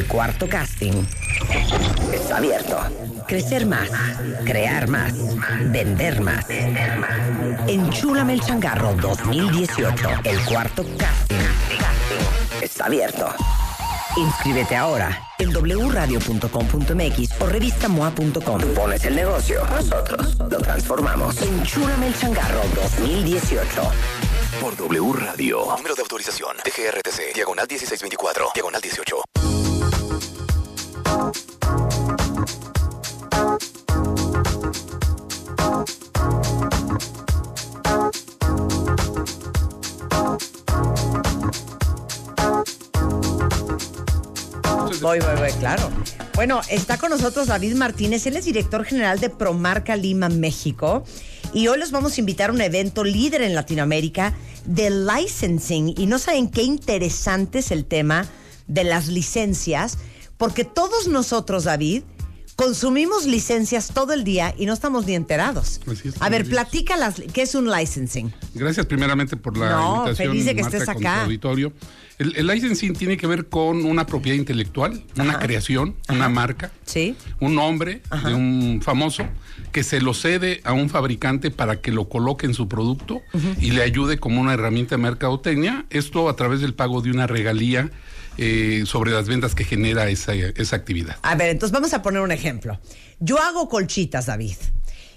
El cuarto casting está abierto. Crecer más, crear más, vender más. Enchúlame el changarro 2018. El cuarto casting está abierto. Inscríbete ahora en wradio.com.mx o revistamoa.com. Pones el negocio, nosotros lo transformamos. Enchúrame el changarro 2018. Por W Radio. Número de autorización. TGRTC. Diagonal 1624. Diagonal 18. Voy, voy, voy, claro. Bueno, está con nosotros David Martínez, él es director general de Promarca Lima, México. Y hoy los vamos a invitar a un evento líder en Latinoamérica de licensing. Y no saben qué interesante es el tema de las licencias, porque todos nosotros, David, consumimos licencias todo el día y no estamos ni enterados. Así es, a ver, platica las, qué es un licensing. Gracias primeramente por la No, invitación. feliz de que Marta, estés acá. auditorio. El, el licensing tiene que ver con una propiedad intelectual, una creación, una marca, Sí. un nombre de un famoso que se lo cede a un fabricante para que lo coloque en su producto y le ayude como una herramienta de mercadotecnia. Esto a través del pago de una regalía eh, sobre las ventas que genera esa, esa actividad. A ver, entonces vamos a poner un ejemplo. Yo hago colchitas, David,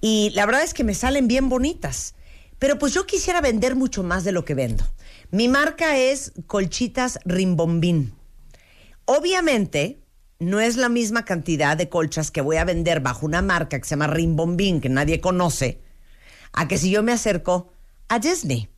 y la verdad es que me salen bien bonitas, pero pues yo quisiera vender mucho más de lo que vendo. Mi marca es Colchitas Rimbombín. Obviamente, no es la misma cantidad de colchas que voy a vender bajo una marca que se llama Rimbombín, que nadie conoce, a que si yo me acerco a Disney.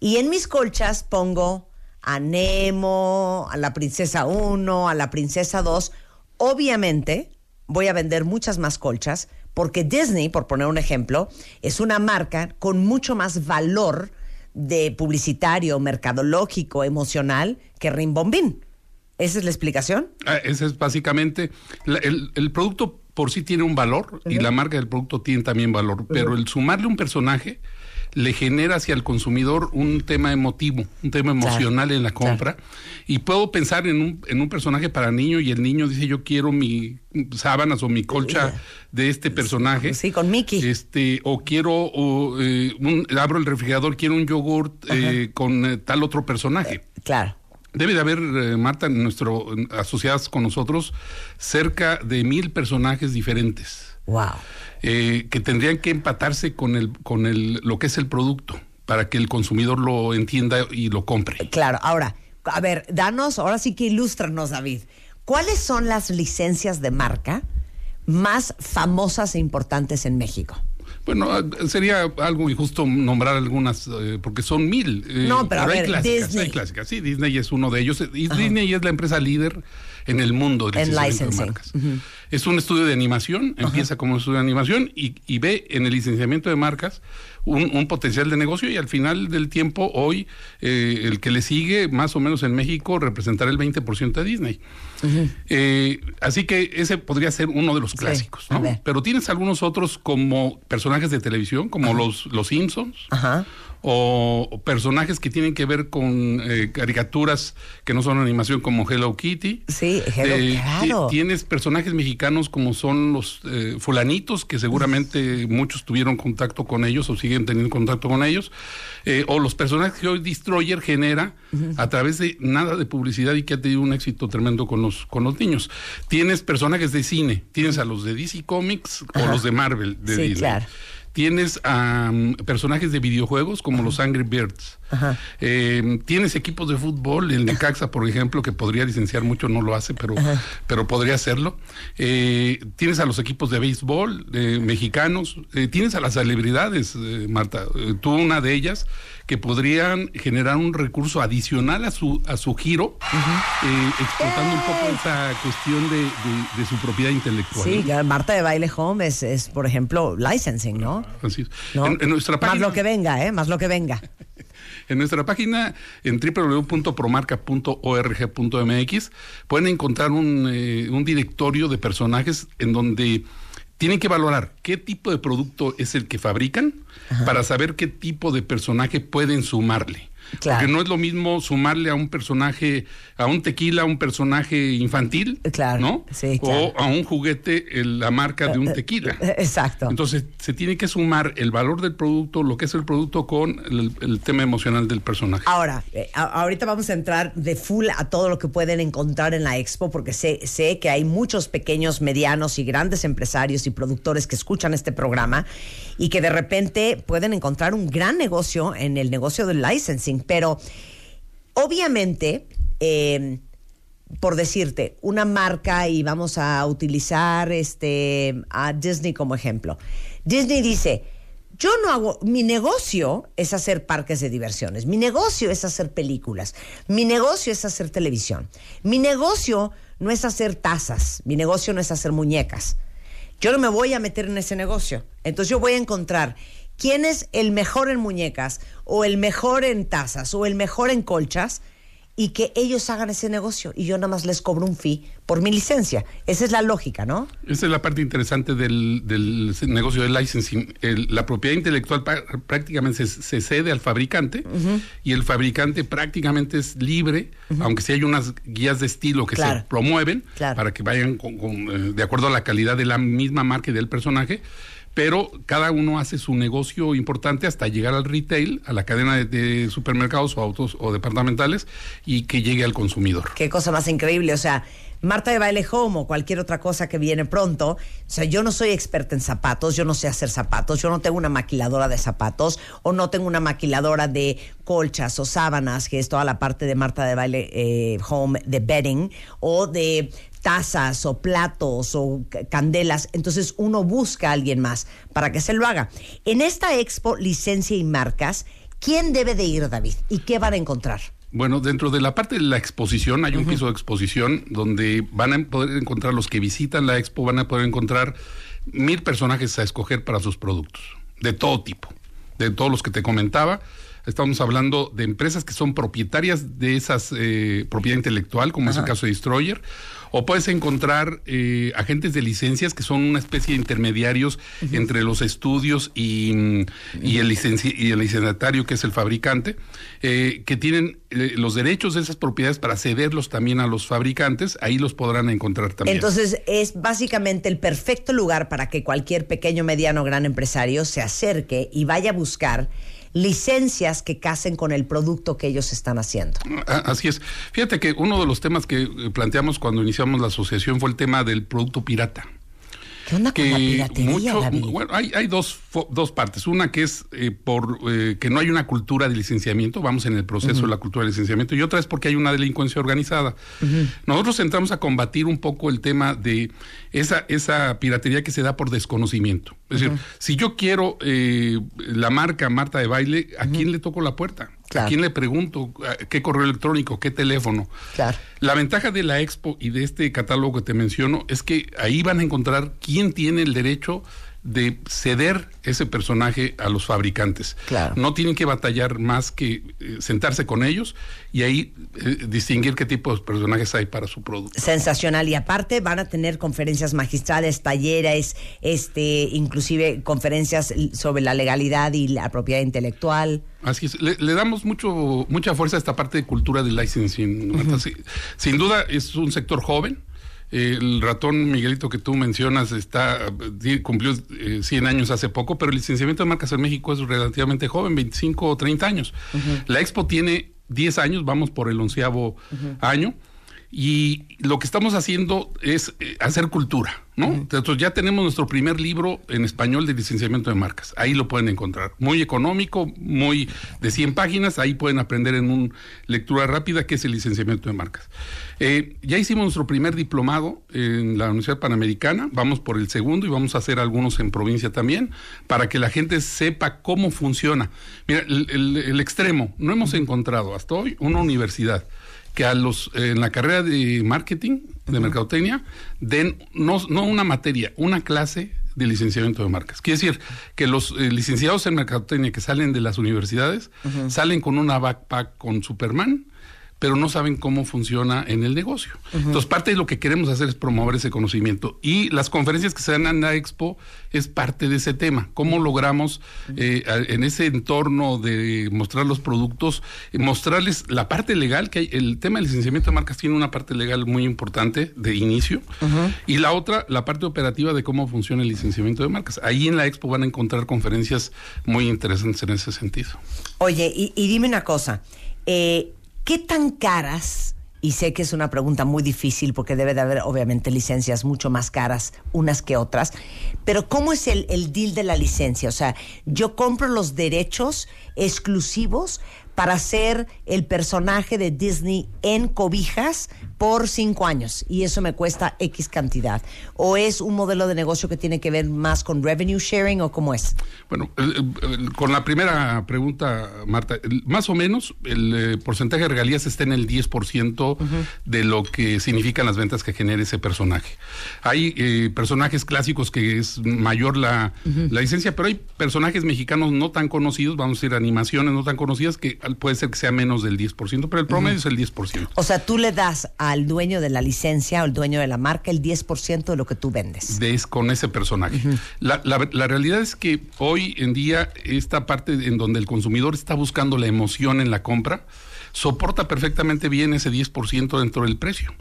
Y en mis colchas pongo a Nemo, a la princesa 1, a la princesa 2. Obviamente voy a vender muchas más colchas porque Disney, por poner un ejemplo, es una marca con mucho más valor de publicitario, mercadológico, emocional que Rimbombín. ¿Esa es la explicación? Ah, Ese es básicamente, la- el, el producto por sí tiene un valor y la marca del producto tiene también valor, pero el sumarle un personaje le genera hacia el consumidor un tema emotivo, un tema emocional en la compra. Y puedo pensar en un, en un personaje para niño y el niño dice yo quiero mi sábanas o mi colcha de este personaje. Sí, con Mickey. Este, o quiero, o, eh, un- abro el refrigerador, quiero un yogurt eh, con eh, tal otro personaje. Claro. Debe de haber, eh, Marta, nuestro, asociadas con nosotros, cerca de mil personajes diferentes Wow. eh, que tendrían que empatarse con, el, con el, lo que es el producto para que el consumidor lo entienda y lo compre. Claro, ahora, a ver, danos, ahora sí que ilústranos, David. ¿Cuáles son las licencias de marca más famosas e importantes en México? Bueno, ah, sería algo injusto nombrar algunas, eh, porque son mil. eh, No, pero a hay ver, clásicas, Disney. hay clásicas. Sí, Disney es uno de ellos. Disney es la empresa líder en el mundo del En licenciamiento de marcas. Es un estudio de animación, empieza como un estudio de animación y, y ve en el licenciamiento de marcas un, un potencial de negocio y al final del tiempo, hoy, eh, el que le sigue, más o menos en México, representará el 20% de Disney. Eh, así que ese podría ser uno de los clásicos. Pero tienes algunos otros como personajes de televisión, como los, los Simpsons, Ajá. O, personajes que tienen que ver con eh, caricaturas que no son animación como Hello Kitty. Sí, Hello, Eh, claro. ti- Tienes personajes mexicanos como son los eh, fulanitos, que seguramente muchos tuvieron contacto con ellos o siguen teniendo contacto con ellos, eh, o los personajes que hoy Destroyer genera a través de nada de publicidad y que ha tenido un éxito tremendo con los, con los niños. Tienes personajes de cine, tienes a los de DC Comics o los de Marvel de Sí, Disney. claro. Tienes a personajes de videojuegos como los Angry Birds. Ajá. Eh, tienes equipos de fútbol, el Necaxa, por ejemplo, que podría licenciar mucho, no lo hace, pero, pero podría hacerlo. Eh, tienes a los equipos de béisbol eh, mexicanos, tienes a las celebridades, eh, Marta, Eh, tú una de ellas, que podrían generar un recurso adicional a su, a su giro, eh, explotando un poco esa cuestión de, de- de su propiedad intelectual. Sí, ¿no? Marta de Baile Home es, es, por ejemplo, licensing, ¿no? Así es. ¿No? En, en nuestra Más página, lo que venga, ¿eh? Más lo que venga. En nuestra página en www.promarca.org.mx pueden encontrar un, eh, un directorio de personajes en donde tienen que valorar qué tipo de producto es el que fabrican para saber qué tipo de personaje pueden sumarle. Claro. Porque no es lo mismo sumarle a un personaje, a un tequila, un personaje infantil, Claro, ¿no? sí, claro. O a un juguete, el- la marca de un tequila. Eh, Exacto. Entonces, se tiene que sumar el valor del producto, lo que es el producto, con el, el tema emocional del personaje. Ahora, eh, a- ahorita vamos a entrar de full a todo lo que pueden encontrar en la expo, porque sé, sé que hay muchos pequeños, medianos y grandes empresarios y productores que escuchan este programa y que de repente pueden encontrar un gran negocio en el negocio del licensing. Pero obviamente, eh, por decirte, una marca y vamos a utilizar este a Disney como ejemplo. Disney dice, yo no hago, mi negocio es hacer parques de diversiones, mi negocio es hacer películas, mi negocio es hacer televisión, mi negocio no es hacer tazas, mi negocio no es hacer muñecas. Yo no me voy a meter en ese negocio. Entonces yo voy a encontrar quién es el mejor en muñecas o el mejor en tazas o el mejor en colchas y que ellos hagan ese negocio y yo nada más les cobro un fee por mi licencia. Esa es la lógica, ¿no? Esa es la parte interesante del, del negocio del licensing. El- la propiedad intelectual prácticamente se, se cede al fabricante y el fabricante prácticamente es libre, aunque sí hay unas guías de estilo que Claro. se promueven Claro. para que vayan con- con, eh, de acuerdo a la calidad de la misma marca y del personaje. Pero cada uno hace su negocio importante hasta llegar al retail, a la cadena de, supermercados o autos o departamentales y que llegue al consumidor. Qué cosa más increíble. O sea, Marta de Baile Home o cualquier otra cosa que viene pronto. O sea, yo no soy experta en zapatos, yo no sé hacer zapatos, yo no tengo una maquiladora de zapatos o no tengo una maquiladora de colchas o sábanas, que es toda la parte de Marta de Baile eh, Home de bedding o de tazas o platos o candelas. Entonces uno busca a alguien más para que se lo haga. En esta expo, licencia y marcas, ¿quién debe de ir, David? ¿Y qué van a encontrar? Bueno, dentro de la parte de la exposición hay un piso de exposición donde van a poder encontrar los que visitan la expo, van a poder encontrar mil personajes a escoger para sus productos, de todo tipo, de todos los que te comentaba. Estamos hablando de empresas que son propietarias de esas eh, propiedad intelectual, como es el caso de Destroyer, o puedes encontrar eh, agentes de licencias que son una especie de intermediarios entre los estudios y, mm, y el y el licenciatario, que es el fabricante, eh, que tienen eh, los derechos de esas propiedades para cederlos también a los fabricantes. Ahí los podrán encontrar también. Entonces es básicamente el perfecto lugar para que cualquier pequeño, mediano, gran empresario se acerque y vaya a buscar licencias que casen con el producto que ellos están haciendo. Ah, Así es. Fíjate que uno de los temas que eh, planteamos cuando iniciamos la asociación fue el tema del producto pirata. ¿Qué onda con la piratería, mucho, David? bueno, hay, hay dos, dos partes. Una que es eh, por eh, que no hay una cultura de licenciamiento, vamos en el proceso de la cultura de licenciamiento, y otra es porque hay una delincuencia organizada. Nosotros entramos a combatir un poco el tema de esa, esa piratería que se da por desconocimiento. Es decir, si yo quiero eh, la marca Marta de Baile, ¿a quién le toco la puerta? Claro. ¿A quién le pregunto? ¿A ¿Qué correo electrónico? ¿Qué teléfono? Claro. La ventaja de la expo y de este catálogo que te menciono es que ahí van a encontrar quién tiene el derecho de ceder ese personaje a los fabricantes. Claro. No tienen que batallar más que eh, sentarse con ellos y ahí eh, distinguir qué tipo de personajes hay para su producto. Sensacional. Y aparte van a tener conferencias magistrales, talleres, este, inclusive conferencias sobre la legalidad y la propiedad intelectual. Así es, le, le damos mucho, mucha fuerza a esta parte de cultura del licensing. Sin duda es un sector joven. El ratón Miguelito que tú mencionas está cumplió eh, 100 años hace poco, pero el licenciamiento de marcas en México es relativamente joven, 25 o 30 años. La Expo tiene 10 años, vamos por el onceavo año. Y lo que estamos haciendo es eh, hacer cultura, ¿no? Entonces ya tenemos nuestro primer libro en español de licenciamiento de marcas. Ahí lo pueden encontrar. Muy económico, muy de 100 páginas. Ahí pueden aprender en una lectura rápida qué es el licenciamiento de marcas. Eh, ya hicimos nuestro primer diplomado en la Universidad Panamericana. Vamos por el segundo y vamos a hacer algunos en provincia también para que la gente sepa cómo funciona. Mira, el, el- el extremo. No hemos encontrado hasta hoy una universidad que a los en la carrera de marketing, de mercadotecnia, den no, no una materia, una clase de licenciamiento de marcas. Quiere decir que los eh, licenciados en mercadotecnia que salen de las universidades salen con una backpack con Superman pero no saben cómo funciona en el negocio. Entonces, parte de lo que queremos hacer es promover ese conocimiento. Y las conferencias que se dan en la expo es parte de ese tema. ¿Cómo logramos eh, en ese entorno de mostrar los productos, mostrarles la parte legal, que hay, el tema del licenciamiento de marcas tiene una parte legal muy importante de inicio, y la otra, la parte operativa de cómo funciona el licenciamiento de marcas. Ahí en la expo van a encontrar conferencias muy interesantes en ese sentido. Oye, y, y dime una cosa, eh, ¿qué tan caras? Y sé que es una pregunta muy difícil porque debe de haber obviamente licencias mucho más caras unas que otras, pero ¿cómo es el, el deal de la licencia? O sea, yo compro los derechos exclusivos para ser el personaje de Disney en cobijas por cinco años y eso me cuesta X cantidad. ¿O es un modelo de negocio que tiene que ver más con revenue sharing o cómo es? Bueno, con la primera pregunta, Marta, más o menos el eh, porcentaje de regalías está en el 10% de lo que significan las ventas que genera ese personaje. Hay eh, personajes clásicos que es mayor la, la licencia, pero hay personajes mexicanos no tan conocidos, vamos a decir animaciones no tan conocidas, que puede ser que sea menos del 10%, pero el promedio es el 10%. O sea, tú le das al dueño de la licencia o al dueño de la marca el 10% de lo que tú vendes. de es- con ese personaje. la, la- la realidad es que hoy en día esta parte en donde el consumidor está buscando la emoción en la compra soporta perfectamente bien ese 10% dentro del precio.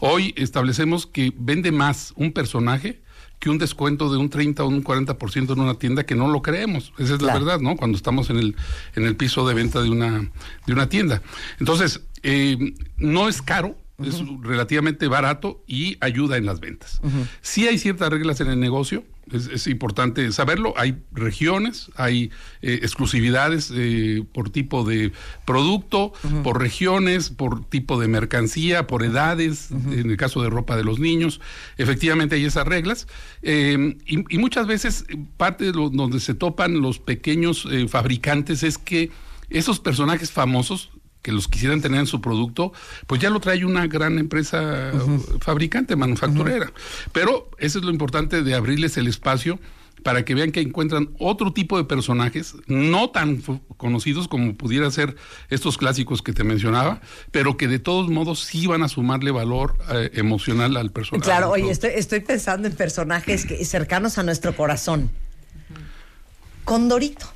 Hoy establecemos que vende más un personaje que un descuento de un 30 o un 40% en una tienda que no lo creemos. Esa es la Claro. verdad, ¿no? Cuando estamos en el, en el piso de venta de una, de una tienda. Entonces, eh, no es caro, es relativamente barato y ayuda en las ventas. Sí hay ciertas reglas en el negocio, es, es importante saberlo. Hay regiones, hay eh, exclusividades eh, por tipo de producto, por regiones, por tipo de mercancía, por edades, en el caso de ropa de los niños. Efectivamente hay esas reglas. Eh, y, y muchas veces parte de lo- donde se topan los pequeños eh, fabricantes es que esos personajes famosos que los quisieran tener en su producto, pues ya lo trae una gran empresa fabricante, manufacturera. Pero eso es lo importante de abrirles el espacio para que vean que encuentran otro tipo de personajes, no tan conocidos como pudiera ser estos clásicos que te mencionaba, pero que de todos modos sí van a sumarle valor eh, emocional al personaje. Claro, al oye, estoy, estoy pensando en personajes que- cercanos a nuestro corazón. Condorito,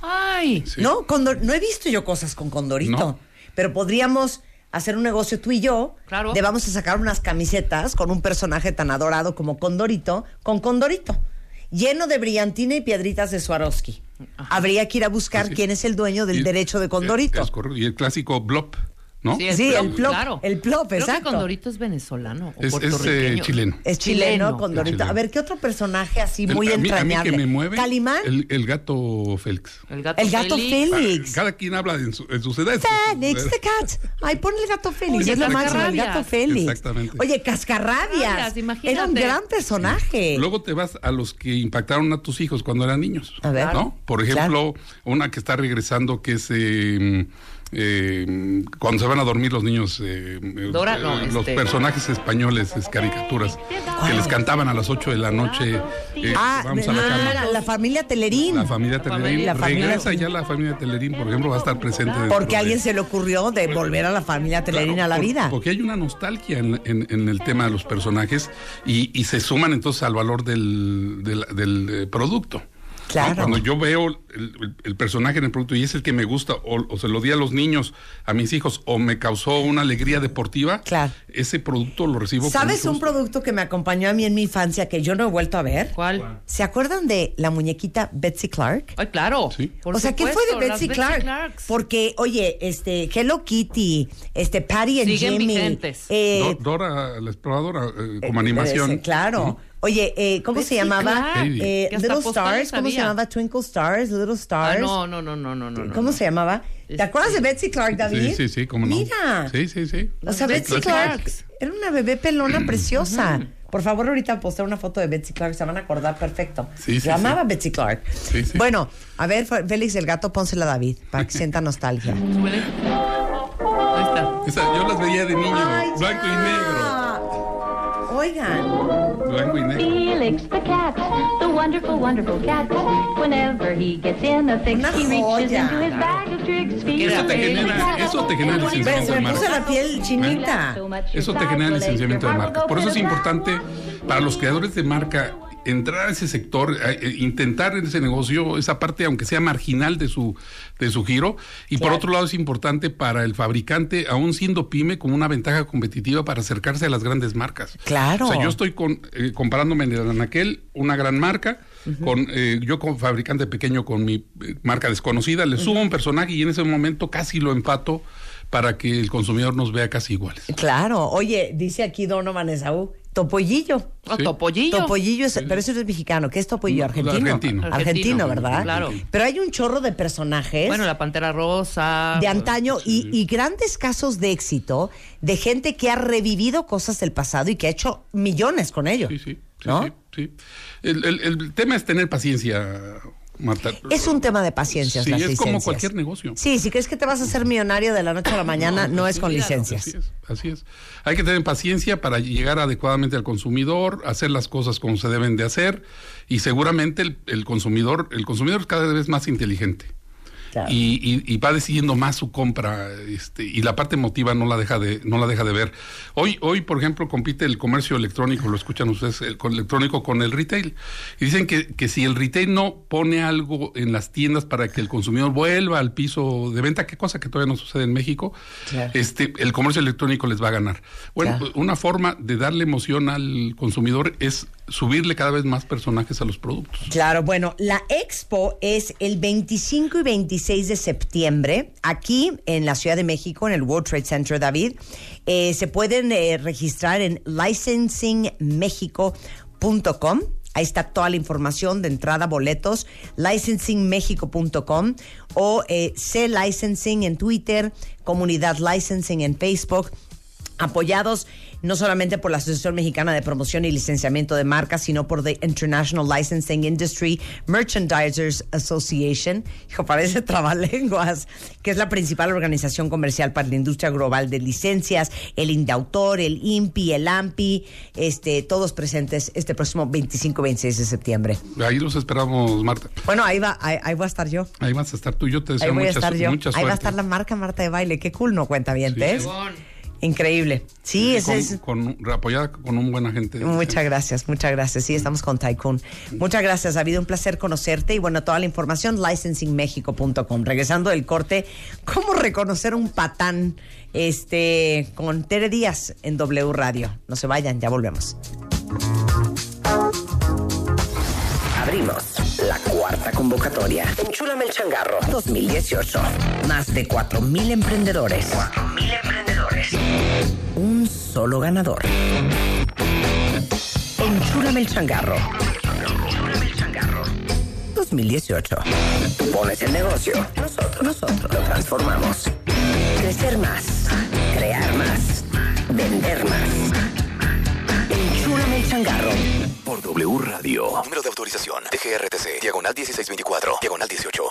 Ay, Sí. ¿no? Condor- no he visto yo cosas con Condorito, No. Pero podríamos hacer un negocio tú y yo. Claro. De vamos a sacar unas camisetas con un personaje tan adorado como Condorito, con Condorito, lleno de brillantina y piedritas de Swarovski. Habría que ir a buscar Sí. quién es el dueño del Y- derecho de Condorito. Es, es correcto. Y el clásico Blop, ¿no? sí, el Sí, plop, el plop, claro. el plop, Creo exacto. que Condorito es venezolano o Es- es, eh, chileno. Es chileno, Chileno. Condorito. Chileno. A ver, ¿qué otro personaje así El- muy a mí- entrañable? A mí que me mueve. Calimán. El, el gato Félix. El gato, El gato Félix. Félix. Cada quien habla en, su, en sus edades. Félix the cat. Ay, ponle el gato Félix. Oye, es lo máximo, el gato Félix. Exactamente. Oye, Cascarrabias. Imagínate. Era un gran personaje. Luego te vas a los que impactaron a tus hijos cuando eran niños. A ver. ¿no? Por ejemplo, una que está regresando que es eh, eh, cuando se van a dormir los niños. eh, eh, Dora, eh, no, los este- personajes españoles, es caricaturas, que les cantaban a las 8 de la noche. eh, Ah, vamos a la cama. la, la familia Telerín. La familia Telerín. La familia- Regresa ya la familia Telerín, por ejemplo, va a estar presente. Porque a de- alguien se le ocurrió de volver a la familia Telerín Claro, a la por- vida. Porque hay una nostalgia en, en- en el tema de los personajes y, y se suman entonces al valor del, del- del, producto. ¿No? Claro. Cuando yo veo el, el- el personaje en el producto y es el que me gusta, o, o se lo di a los niños, a mis hijos, o me causó una alegría deportiva, Claro. ese producto lo recibo con ¿Sabes un producto que me acompañó a mí en mi infancia que yo no he vuelto a ver? ¿Cuál? ¿Se acuerdan de la muñequita Betsy Clark? Ay, claro. Sí. Por o sea, ¿qué fue de Betsy Clark? Clarks. Porque, oye, este, Hello Kitty, este, Patty and Siguen Jimmy. vigentes. eh, Do- Dora, la exploradora, eh, como eh, animación. eh, claro. ¿no? Oye, eh, ¿cómo se Betsy llamaba? Clark, Eh, Little Stars, ¿cómo se llamaba? Twinkle Stars, Little Ah, Stars. no, no, no, no, no, no. no, ¿Cómo no. se llamaba? ¿Te Este- acuerdas de Betsy Clark, David? Sí, sí, sí, cómo no. Mira. Sí, sí, sí. O sea, Betsy Betsy Clark era una bebé pelona preciosa. Por favor, ahorita posté una foto de Betsy Clark, se van a acordar perfecto. Sí, sí, amaba sí. Betsy Clark. Sí, sí. Bueno, a ver, Félix el gato, pónsela a David, para que sienta nostalgia. Ahí está. Esa, yo las veía de niño, Ay, blanco y negro. Oigan. Blanco y negro. Felix the cat, the wonderful, wonderful cat. Whenever he gets in a fix, Una he reaches joya. into his bag of tricks. Felix Eso te genera- eso te genera licenciamiento de me marca. puse la piel chinita. Eso te genera licenciamiento de marca. Por eso es importante para los creadores de marca entrar a ese sector, eh, intentar en ese negocio, esa parte, aunque sea marginal de su, de su giro. Y por otro lado es importante para el fabricante, aún siendo pyme, como una ventaja competitiva para acercarse a las grandes marcas. Claro. O sea, yo estoy con, eh, comparándome en Anaquel, una gran marca, con eh, yo como fabricante pequeño con mi eh, marca desconocida, le subo un personaje y en ese momento casi lo empato para que el consumidor nos vea casi iguales. Claro. Oye, dice aquí Donovan Esaú, topollillo. Ah, Sí. Topollillo. Topollillo, es, pero eso es mexicano. ¿Qué es topollillo? No, Argentino. argentino. Argentino, Argentino, ¿verdad? claro. Pero hay un chorro de personajes. Bueno, la Pantera Rosa. de antaño y, y grandes casos de éxito de gente que ha revivido cosas del pasado y que ha hecho millones con ello. Sí, sí, sí, ¿No? sí, sí. El, el- el tema es tener paciencia, Marta. Es un tema de paciencia. Sí, las es como cualquier negocio. Sí, si crees que te vas a hacer millonario de la noche a la mañana, no, es con licencias. Así es, así es. Hay que tener paciencia para llegar adecuadamente al consumidor, hacer las cosas como se deben de hacer y seguramente el, el consumidor, el consumidor es cada vez más inteligente. Claro. Y, y- y va decidiendo más su compra este, y la parte emotiva no la deja de no la deja de ver hoy hoy por ejemplo compite el comercio electrónico lo escuchan ustedes el con- electrónico con el retail y dicen que, que si el retail no pone algo en las tiendas para que el consumidor vuelva al piso de venta qué cosa que todavía no sucede en México Claro. este el comercio electrónico les va a ganar bueno Claro. una forma de darle emoción al consumidor es subirle cada vez más personajes a los productos Claro, bueno, la expo es el 25 y 26 de septiembre aquí en la Ciudad de México, en el World Trade Center, David. Eh, se pueden eh, registrar en licensingmexico.com. Ahí está toda la información de entrada, boletos, licensingmexico.com o eh, C Licensing en Twitter, Comunidad Licensing en Facebook apoyados no solamente por la Asociación Mexicana de Promoción y Licenciamiento de Marcas, sino por The International Licensing Industry Merchandisers Association, hijo, parece trabalenguas, que es la principal organización comercial para la industria global de licencias, el INDAUTOR, el INPI, el AMPI, este, todos presentes este próximo 25-26 de septiembre. ahí los esperamos Marta Bueno, ahí va, ahí, ahí voy a estar yo. Ahí vas a estar tú y yo te Ahí deseo voy a estar su- yo. mucha Ahí va a estar la marca Marta de Baile. Qué cool, ¿no? Cuenta bien, Sí. ¿ves? Increíble. Sí, ese con, es... con- apoyada con un buen agente. Muchas gracias, muchas gracias. Sí, estamos con Tycoon. Muchas gracias, ha habido un placer conocerte y bueno, toda la información licensingmexico.com. Regresando del corte, ¿cómo reconocer un patán este con Tere Díaz en W Radio? No se vayan, ya volvemos. Abrimos la cuarta convocatoria. Enchúlame el changarro 2018. Más de 4.000 emprendedores. 4.000 emprendedores. Un solo ganador. Enchúlame el changarro. Enchúlame el changarro 2018. Tú pones el negocio. Nosotros, nosotros lo transformamos. Crecer más. Crear más. Vender más. Enchúlame el changarro. W Radio. Número de autorización. DGRTC. Diagonal 1624. Diagonal 18.